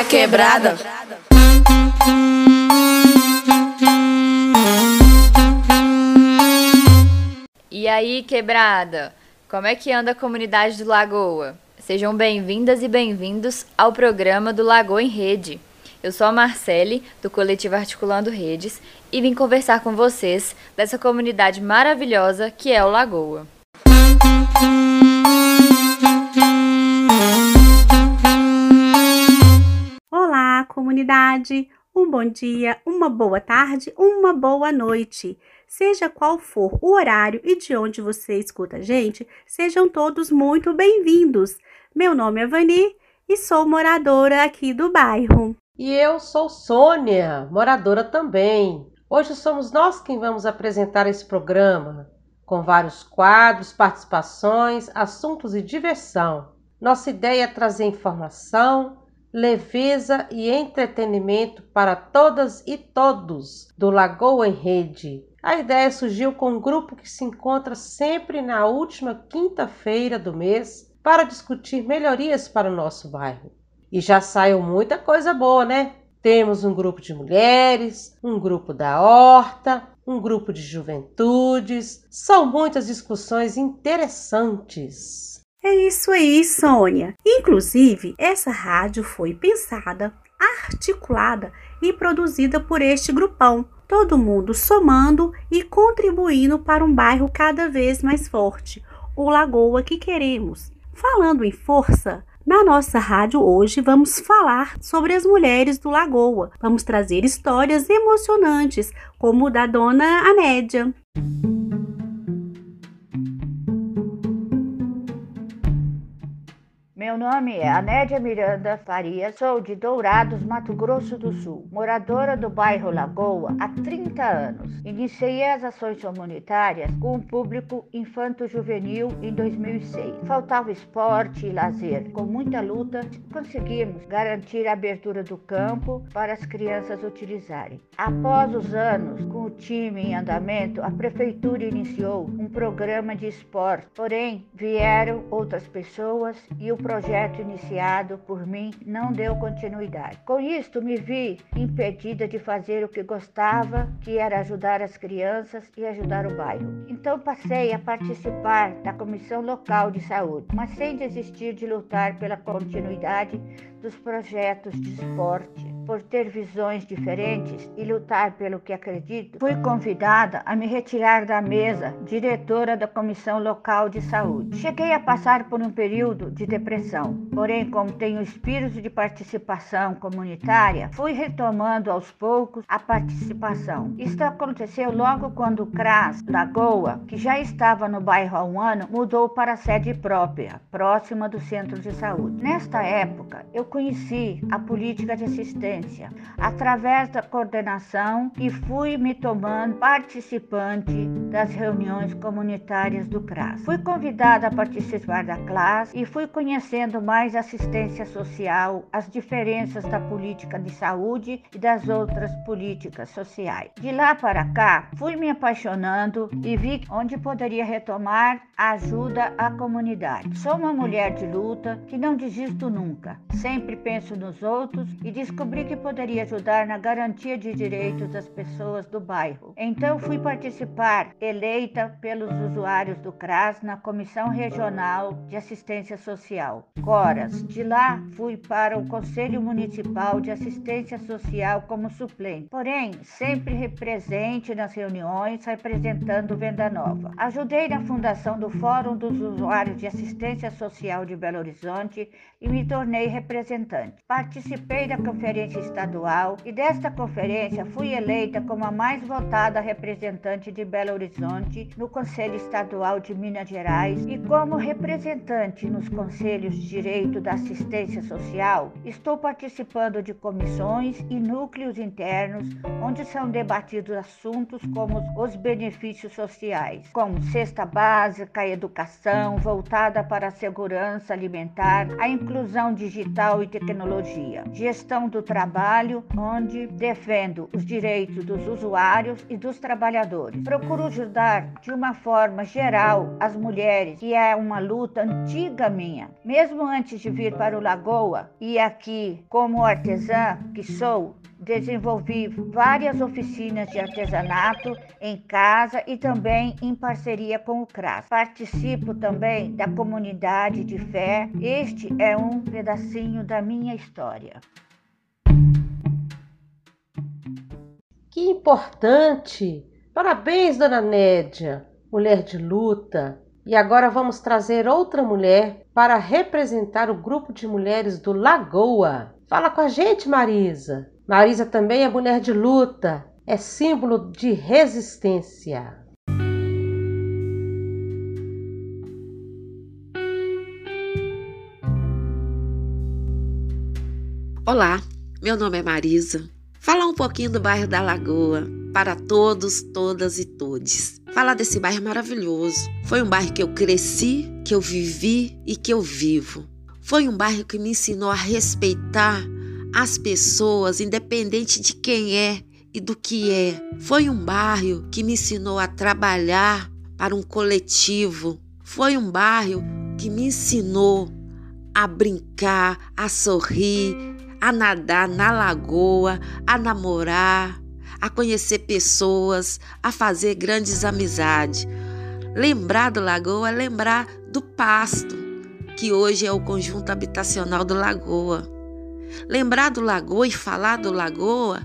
da quebrada. E aí, quebrada? Como é que anda a comunidade do Lagoa? Sejam bem-vindas e bem-vindos ao programa do Lagoa em Rede. Eu sou a Marcele, do coletivo Articulando Redes, e vim conversar com vocês dessa comunidade maravilhosa que é o Lagoa. Olá, comunidade! Um bom dia, uma boa tarde, uma boa noite. Seja qual for o horário e de onde você escuta a gente, sejam todos muito bem-vindos. Meu nome é Vani e sou moradora aqui do bairro. E eu sou Sônia, moradora também. Hoje somos nós quem vamos apresentar esse programa, com vários quadros, participações, assuntos e diversão. Nossa ideia é trazer informação, leveza e entretenimento para todas e todos do Lagoa em Rede. A ideia surgiu com um grupo que se encontra sempre na última quinta-feira do mês para discutir melhorias para o nosso bairro. E já saiu muita coisa boa, né? Temos um grupo de mulheres, um grupo da horta, um grupo de juventudes. São muitas discussões interessantes. É isso aí, Sônia. Inclusive, essa rádio foi pensada, articulada e produzida por este grupão. Todo mundo somando e contribuindo para um bairro cada vez mais forte, o Lagoa que queremos. Falando em força, na nossa rádio hoje vamos falar sobre as mulheres do Lagoa. Vamos trazer histórias emocionantes, como o da dona Anédia. Meu nome é Anédia Miranda Faria, sou de Dourados, Mato Grosso do Sul, moradora do bairro Lagoa há 30 anos. Iniciei as ações comunitárias com o público infanto-juvenil em 2006. Faltava esporte e lazer. Com muita luta, conseguimos garantir a abertura do campo para as crianças utilizarem. Após os anos, com o time em andamento, a prefeitura iniciou um programa de esporte. Porém, vieram outras pessoas e o projeto projeto iniciado por mim não deu continuidade. Com isto, me vi impedida de fazer o que gostava, que era ajudar as crianças e ajudar o bairro. Então, passei a participar da Comissão Local de Saúde, mas sem desistir de lutar pela continuidade dos projetos de esporte. Por ter visões diferentes e lutar pelo que acredito, fui convidada a me retirar da mesa diretora da Comissão Local de Saúde. Cheguei a passar por um período de depressão, porém, como tenho espírito de participação comunitária, fui retomando aos poucos a participação. Isto aconteceu logo quando o CRAS Lagoa, que já estava no bairro há um ano, mudou para a sede própria, próxima do centro de saúde. Nesta época, eu conheci a política de assistência através da coordenação e fui me tomando participante das reuniões comunitárias do CRAS. Fui convidada a participar da classe e fui conhecendo mais assistência social, as diferenças da política de saúde e das outras políticas sociais. De lá para cá, fui me apaixonando e vi onde poderia retomar a ajuda à comunidade. Sou uma mulher de luta que não desisto nunca. Sempre sempre penso nos outros e descobri que poderia ajudar na garantia de direitos das pessoas do bairro. Então fui participar, eleita pelos usuários do CRAS na Comissão Regional de Assistência Social, CORAS. De lá fui para o Conselho Municipal de Assistência Social como suplente, porém sempre presente nas reuniões representando Venda Nova. Ajudei na fundação do Fórum dos Usuários de Assistência Social de Belo Horizonte e me tornei representante. Participei da conferência estadual e desta conferência fui eleita como a mais votada representante de Belo Horizonte no Conselho Estadual de Minas Gerais e como representante nos Conselhos de Direito da Assistência Social, estou participando de comissões e núcleos internos onde são debatidos assuntos como os benefícios sociais, como cesta básica, educação voltada para a segurança alimentar, a inclusão digital e tecnologia, gestão do trabalho trabalho onde defendo os direitos dos usuários e dos trabalhadores. Procuro ajudar de uma forma geral as mulheres, que é uma luta antiga minha. Mesmo antes de vir para o Lagoa e aqui como artesã que sou, desenvolvi várias oficinas de artesanato em casa e também em parceria com o CRAS. Participo também da comunidade de fé. Este é um pedacinho da minha história. Que importante! Parabéns, dona Nédia, mulher de luta. E agora vamos trazer outra mulher para representar o grupo de mulheres do Lagoa. Fala com a gente, Marisa. Marisa também é mulher de luta, é símbolo de resistência. Olá, meu nome é Marisa. Falar um pouquinho do bairro da Lagoa para todos, todas e todes. Falar desse bairro maravilhoso. Foi um bairro que eu cresci, que eu vivi e que eu vivo. Foi um bairro que me ensinou a respeitar as pessoas, independente de quem é e do que é. Foi um bairro que me ensinou a trabalhar para um coletivo. Foi um bairro que me ensinou a brincar, a sorrir, a nadar na lagoa, a namorar, a conhecer pessoas, a fazer grandes amizades. Lembrar do Lagoa é lembrar do pasto, que hoje é o conjunto habitacional do Lagoa. Lembrar do Lagoa e falar do Lagoa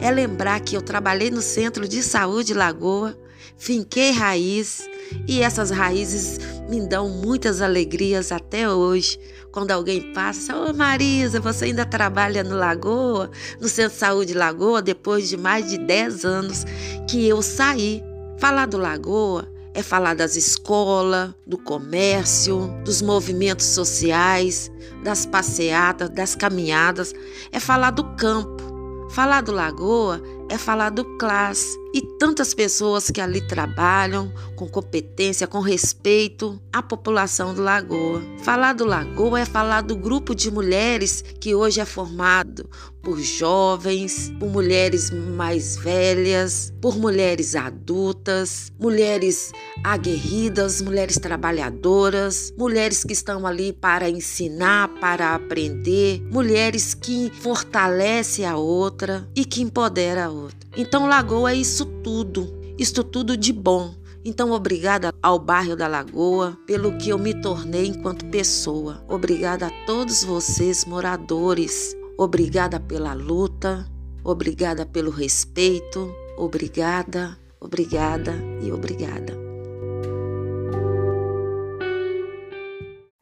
é lembrar que eu trabalhei no Centro de Saúde Lagoa, finquei raiz e essas raízes me dão muitas alegrias até hoje. Quando alguém passa, ô oh, Marisa, você ainda trabalha no Lagoa, no Centro de Saúde Lagoa, depois de mais de 10 anos que eu saí. Falar do Lagoa é falar das escolas, do comércio, dos movimentos sociais, das passeatas, das caminhadas, é falar do campo. Falar do Lagoa é falar do classe e tantas pessoas que ali trabalham com competência, com respeito à população do Lagoa. Falar do Lagoa é falar do grupo de mulheres que hoje é formado por jovens, por mulheres mais velhas, por mulheres adultas, mulheres aguerridas, mulheres trabalhadoras, mulheres que estão ali para ensinar, para aprender, mulheres que fortalecem a outra e que empodera a outra. Então, Lagoa é isso tudo, isto tudo de bom. Então, obrigada ao bairro da Lagoa pelo que eu me tornei enquanto pessoa. Obrigada a todos vocês, moradores. Obrigada pela luta. Obrigada pelo respeito. Obrigada, obrigada e obrigada.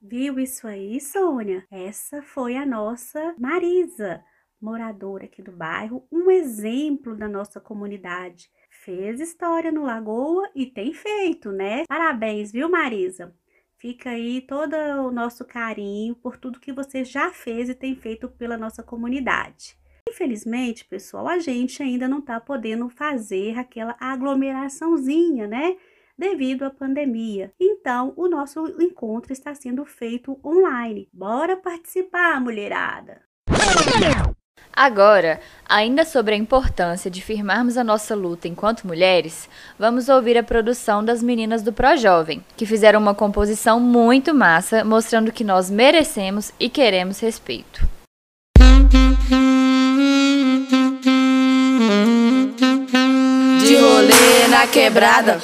Viu isso aí, Sônia? Essa foi a nossa Marisa moradora aqui do bairro, um exemplo da nossa comunidade. Fez história no Lagoa e tem feito, né? Parabéns, viu, Marisa? Fica aí todo o nosso carinho por tudo que você já fez e tem feito pela nossa comunidade. Infelizmente, pessoal, a gente ainda não está podendo fazer aquela aglomeraçãozinha, né? Devido à pandemia. Então, o nosso encontro está sendo feito online. Bora participar, mulherada! Agora, ainda sobre a importância de firmarmos a nossa luta enquanto mulheres, vamos ouvir a produção das meninas do Projovem, que fizeram uma composição muito massa, mostrando que nós merecemos e queremos respeito. De rolê na quebrada.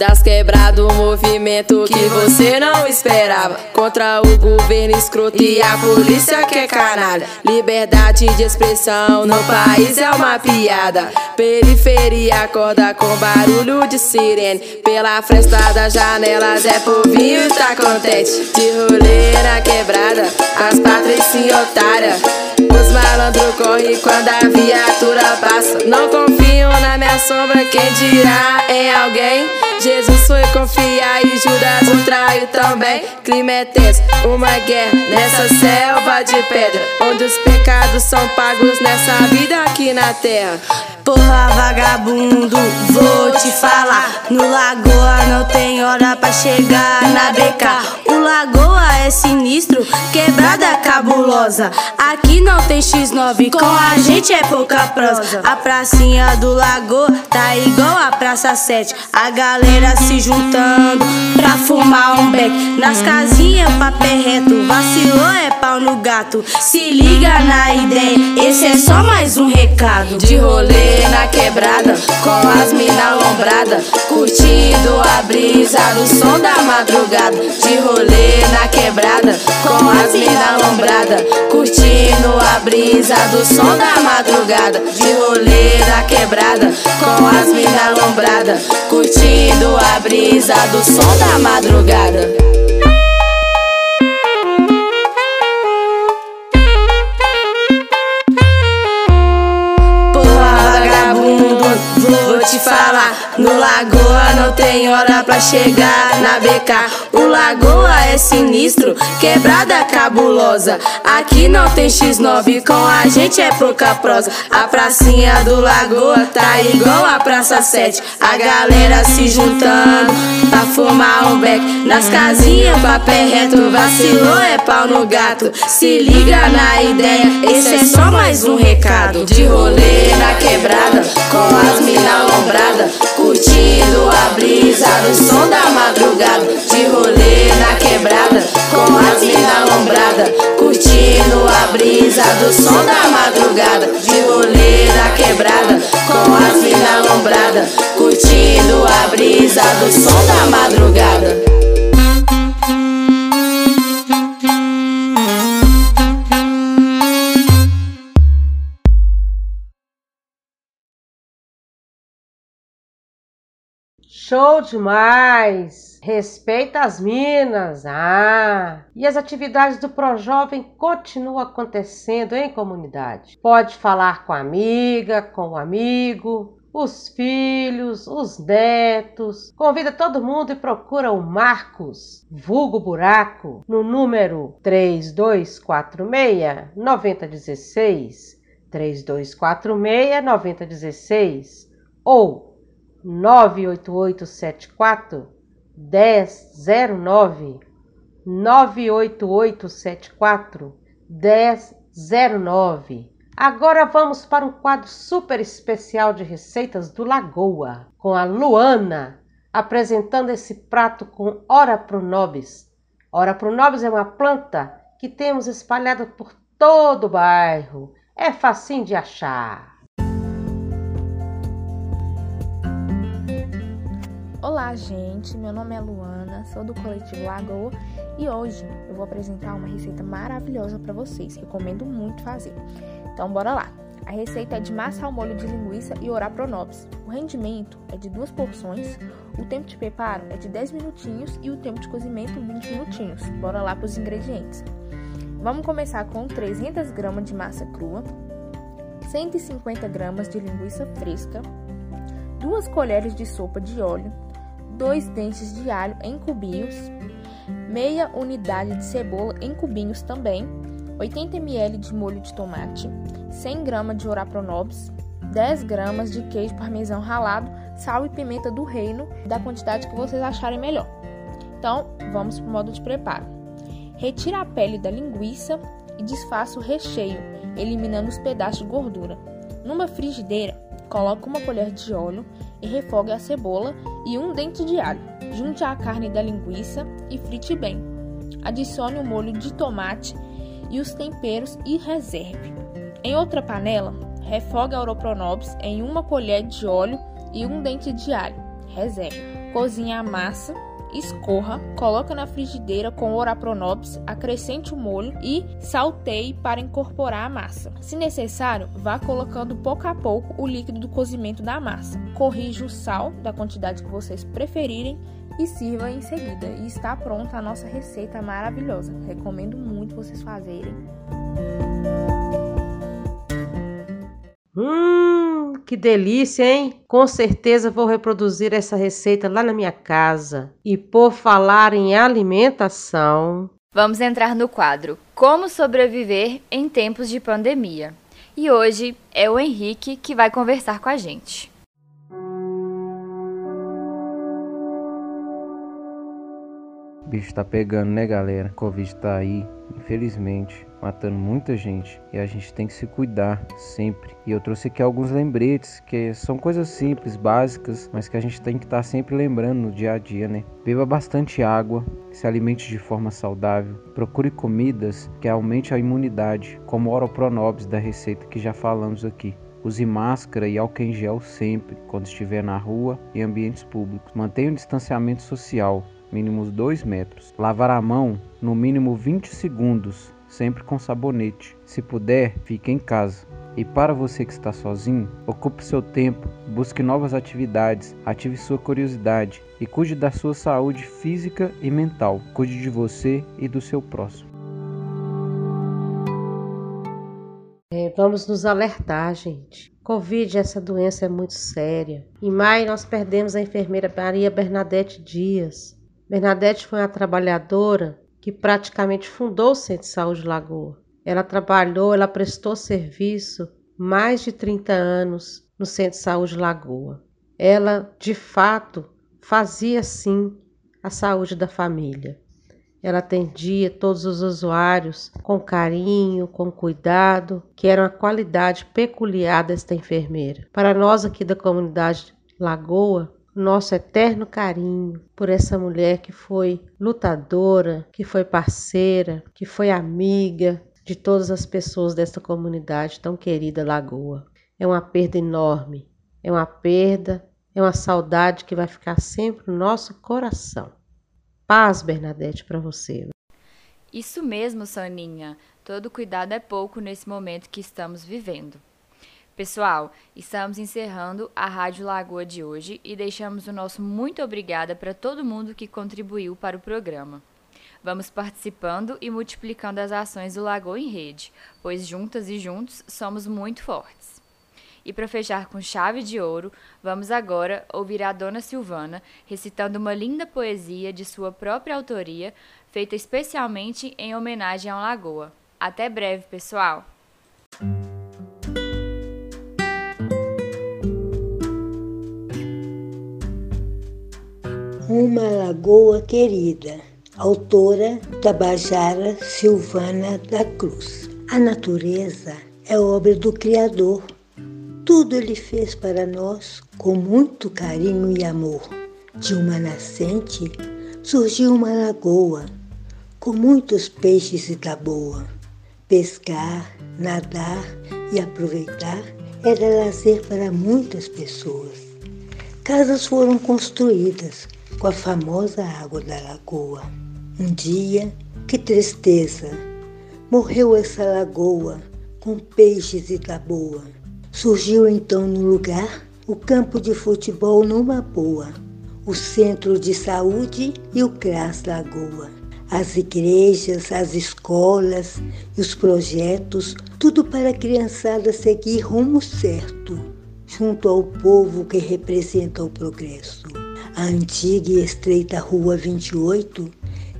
Das quebrado, um movimento que você não esperava. Contra o governo escroto e a polícia que é canalha. Liberdade de expressão no país é uma piada. Periferia acorda com barulho de sirene. Pela fresta das janelas é povinho tá contente. De rolê na quebrada, as patricinhas otárias. Os malandros correm quando a viatura passa. Não confio na minha sombra, quem dirá em alguém? Jesus foi confiar e Judas o traiu também. Clima é tenso, uma guerra nessa selva de pedra. Onde os pecados são pagos nessa vida aqui na terra. Porra, vagabundo, vou te falar. No Lagoa não tem hora pra chegar na BK. O Lagoa é sinistro, quebrada cabulosa. Aqui não tem X9, com a gente é pouca prosa. A pracinha do Lagoa tá igual a Praça 7. A galera se juntando pra fumar um beck. Nas casinhas, papel reto, vacilou é pau no gato. Se liga na ideia, esse é só mais um recado. De rolê na quebrada, com as mina lombrada, curtindo a brisa do som da madrugada. De rolê na quebrada, com as mina lombrada, curtindo a brisa do som da madrugada. De rolê na quebrada, com as mina lombrada, curtindo a brisa do som da madrugada. Te falar. No Lagoa não tem hora pra chegar na BK. O Lagoa é sinistro, quebrada cabulosa. Aqui não tem X9, com a gente é pouca prosa. A pracinha do Lagoa tá igual a Praça 7. A galera se juntando pra fumar um beck. Nas casinhas, papel reto, vacilou é pau no gato. Se liga na ideia, esse é só mais um recado. De rolê na quebrada, com as mina lombrada, curtindo a brisa do som da madrugada. De rolê na quebrada, com as mina lombrada, curtindo a brisa do som da madrugada. De rolê na quebrada, com as mina lombrada, curtindo a brisa do som da madrugada. Show demais! Respeita as minas! Ah! E as atividades do ProJovem continuam acontecendo em comunidade. Pode falar com a amiga, com o amigo, os filhos, os netos. Convida todo mundo e procura o Marcos, vulgo buraco, no número 3246 9016. 3246 9016 ou 98874 1009 98874 1009 Agora vamos para um quadro super especial de receitas do Lagoa, com a Luana apresentando esse prato com Ora Pronobis. Ora Pronobis é uma planta que temos espalhada por todo o bairro. É facinho de achar. Olá, gente. Meu nome é Luana, sou do coletivo Lagoa e hoje eu vou apresentar uma receita maravilhosa para vocês. Recomendo muito fazer. Então, bora lá. A receita é de massa ao molho de linguiça e orar pronobis. O rendimento é de duas porções, o tempo de preparo é de 10 minutinhos e o tempo de cozimento 20 minutinhos. Bora lá para os ingredientes. Vamos começar com 300 gramas de massa crua, 150 gramas de linguiça fresca, duas colheres de sopa de óleo, dois dentes de alho em cubinhos, meia unidade de cebola em cubinhos também, 80 ml de molho de tomate, 100 gramas de orapronobis, 10 gramas de queijo parmesão ralado, sal e pimenta do reino, da quantidade que vocês acharem melhor. Então, vamos para o modo de preparo. Retire a pele da linguiça e desfaça o recheio, eliminando os pedaços de gordura. Numa frigideira, coloque uma colher de óleo e refogue a cebola e um dente de alho. Junte a carne da linguiça e frite bem. Adicione o molho de tomate e os temperos e reserve. Em outra panela, refogue a oropronobis em uma colher de óleo e um dente de alho. Reserve. Cozinhe a massa escorra, coloque na frigideira com orapronobis, acrescente o molho e salteie para incorporar a massa. Se necessário, vá colocando pouco a pouco o líquido do cozimento da massa. Corrija o sal da quantidade que vocês preferirem e sirva em seguida. E está pronta a nossa receita maravilhosa. Recomendo muito vocês fazerem. Hum, que delícia, hein? Com certeza vou reproduzir essa receita lá na minha casa. E por falar em alimentação. Vamos entrar no quadro Como sobreviver em tempos de pandemia. E hoje é o Henrique que vai conversar com a gente. O bicho tá pegando, né, galera? Covid tá aí, infelizmente, matando muita gente e a gente tem que se cuidar sempre. E eu trouxe aqui alguns lembretes que são coisas simples, básicas, mas que a gente tem que estar tá sempre lembrando no dia a dia, né? Beba bastante água, se alimente de forma saudável, procure comidas que aumente a imunidade, como o Oropronobis da receita que já falamos aqui. Use máscara e álcool em gel sempre, quando estiver na rua e ambientes públicos. Mantenha o distanciamento social, mínimos 2 metros. Lavar a mão no mínimo 20 segundos, sempre com sabonete. Se puder, fique em casa. E para você que está sozinho, ocupe seu tempo, busque novas atividades, ative sua curiosidade e cuide da sua saúde física e mental. Cuide de você e do seu próximo. É, vamos nos alertar, gente. Covid, essa doença é muito séria. Em maio, nós perdemos a enfermeira Maria Bernadette Dias. Bernadette foi uma trabalhadora que praticamente fundou o Centro de Saúde Lagoa. Ela trabalhou, ela prestou serviço mais de 30 anos no Centro de Saúde Lagoa. Ela, de fato, fazia sim a saúde da família. Ela atendia todos os usuários com carinho, com cuidado, que era uma qualidade peculiar desta enfermeira. Para nós aqui da comunidade Lagoa, nosso eterno carinho por essa mulher que foi lutadora, que foi parceira, que foi amiga de todas as pessoas desta comunidade tão querida Lagoa. É uma perda enorme, é uma perda, é uma saudade que vai ficar sempre no nosso coração. Paz, Bernadette, para você. Isso mesmo, Soninha. Todo cuidado é pouco nesse momento que estamos vivendo. Pessoal, estamos encerrando a Rádio Lagoa de hoje e deixamos o nosso muito obrigada para todo mundo que contribuiu para o programa. Vamos participando e multiplicando as ações do Lagoa em Rede, pois juntas e juntos somos muito fortes. E para fechar com chave de ouro, vamos agora ouvir a Dona Silvana recitando uma linda poesia de sua própria autoria, feita especialmente em homenagem ao Lagoa. Até breve, pessoal! Uma Lagoa Querida, autora Tabajara Silvana da Cruz. A natureza é obra do Criador. Tudo ele fez para nós com muito carinho e amor. De uma nascente surgiu uma lagoa com muitos peixes e taboa. Pescar, nadar e aproveitar era lazer para muitas pessoas. Casas foram construídas com a famosa água da lagoa. Um dia, que tristeza, morreu essa lagoa com peixes e taboa. Surgiu então no lugar o campo de futebol numa boa, o centro de saúde e o CRAS Lagoa. As igrejas, as escolas e os projetos, tudo para a criançada seguir rumo certo, junto ao povo que representa o progresso. A antiga e estreita Rua 28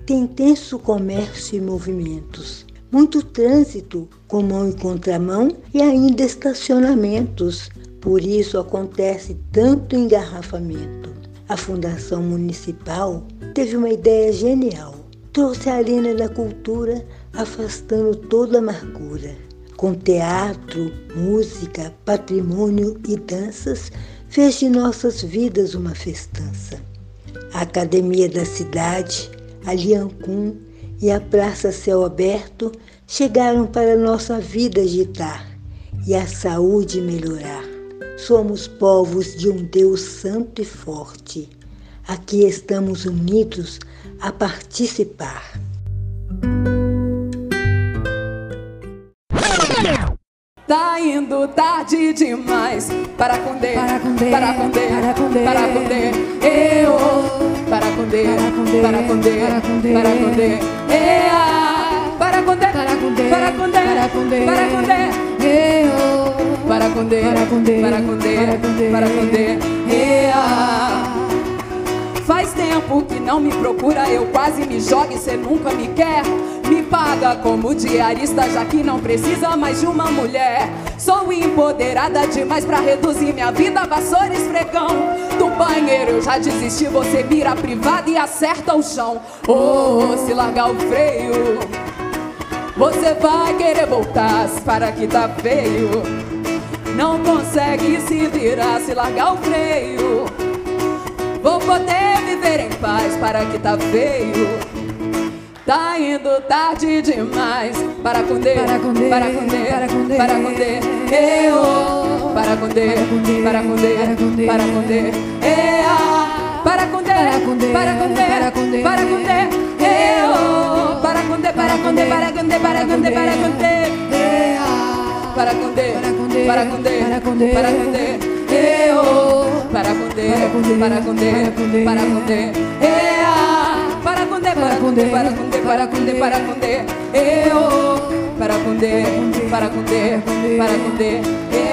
tem intenso comércio e movimentos, muito trânsito com mão e contramão e ainda estacionamentos. Por isso acontece tanto engarrafamento. A Fundação Municipal teve uma ideia genial. Trouxe a Arena da Cultura afastando toda amargura. Com teatro, música, patrimônio e danças, fez de nossas vidas uma festança. A Academia da Cidade, a Liancum e a Praça Céu Aberto chegaram para nossa vida agitar e a saúde melhorar. Somos povos de um Deus santo e forte. Aqui estamos unidos a participar. Tá indo tarde demais para conder, para conder, para conder, para conder, para conder. Eu, para conder, para conder, para conder, para conder. Eu, para conder, para conder, para conder, para conder, para conder. Eu, para conder, para conder, para conder, para conder. Eu. Faz tempo que não me procura, eu quase me jogo e cê nunca me quer. Me paga como diarista, já que não precisa mais de uma mulher. Sou empoderada demais pra reduzir minha vida, vassoura esfregão. Do banheiro eu já desisti, você mira privada e acerta o chão. Oh, se largar o freio, você vai querer voltar, para que tá feio. Não consegue se virar, se largar o freio. Vou poder viver em paz, para que tá feio. Tá indo tarde demais para conde, para conde, para conde, para conde, para conde, eu, para conde, para conde, para conde, ea, para conde, para conde, para conde, para conde, eu, para conde, para conde, para conde, para conde, para conde, ea, para conde, para conde, para conde, para conde, eu, para conde, para conde, para conde, ea para conde, para conde, para conde, para conde, para conde, eu, para conde, para conde, para conde, eu.